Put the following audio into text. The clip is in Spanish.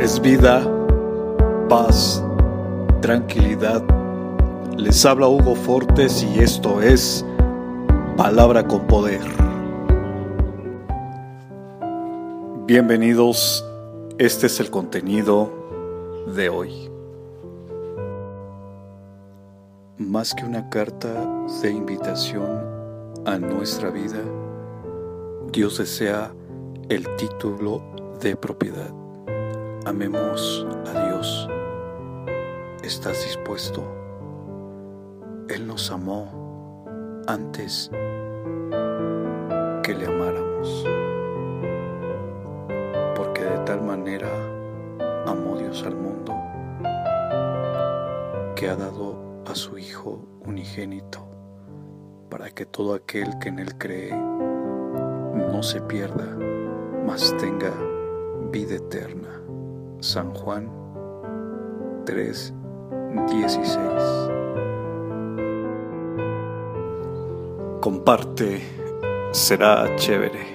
es vida, paz, tranquilidad. Les habla Hugo Fortes y esto es Palabra con Poder. Bienvenidos, este es el contenido de hoy. Más que una carta de invitación a nuestra vida, Dios desea el título de propiedad. Amemos a Dios. ¿Estás dispuesto? Él nos amó antes que le amáramos. Porque de tal manera amó Dios al mundo que ha dado a su Hijo unigénito para que todo aquel que en Él cree no se pierda, mas tenga vida eterna. San Juan 3:16. Comparte, será chévere.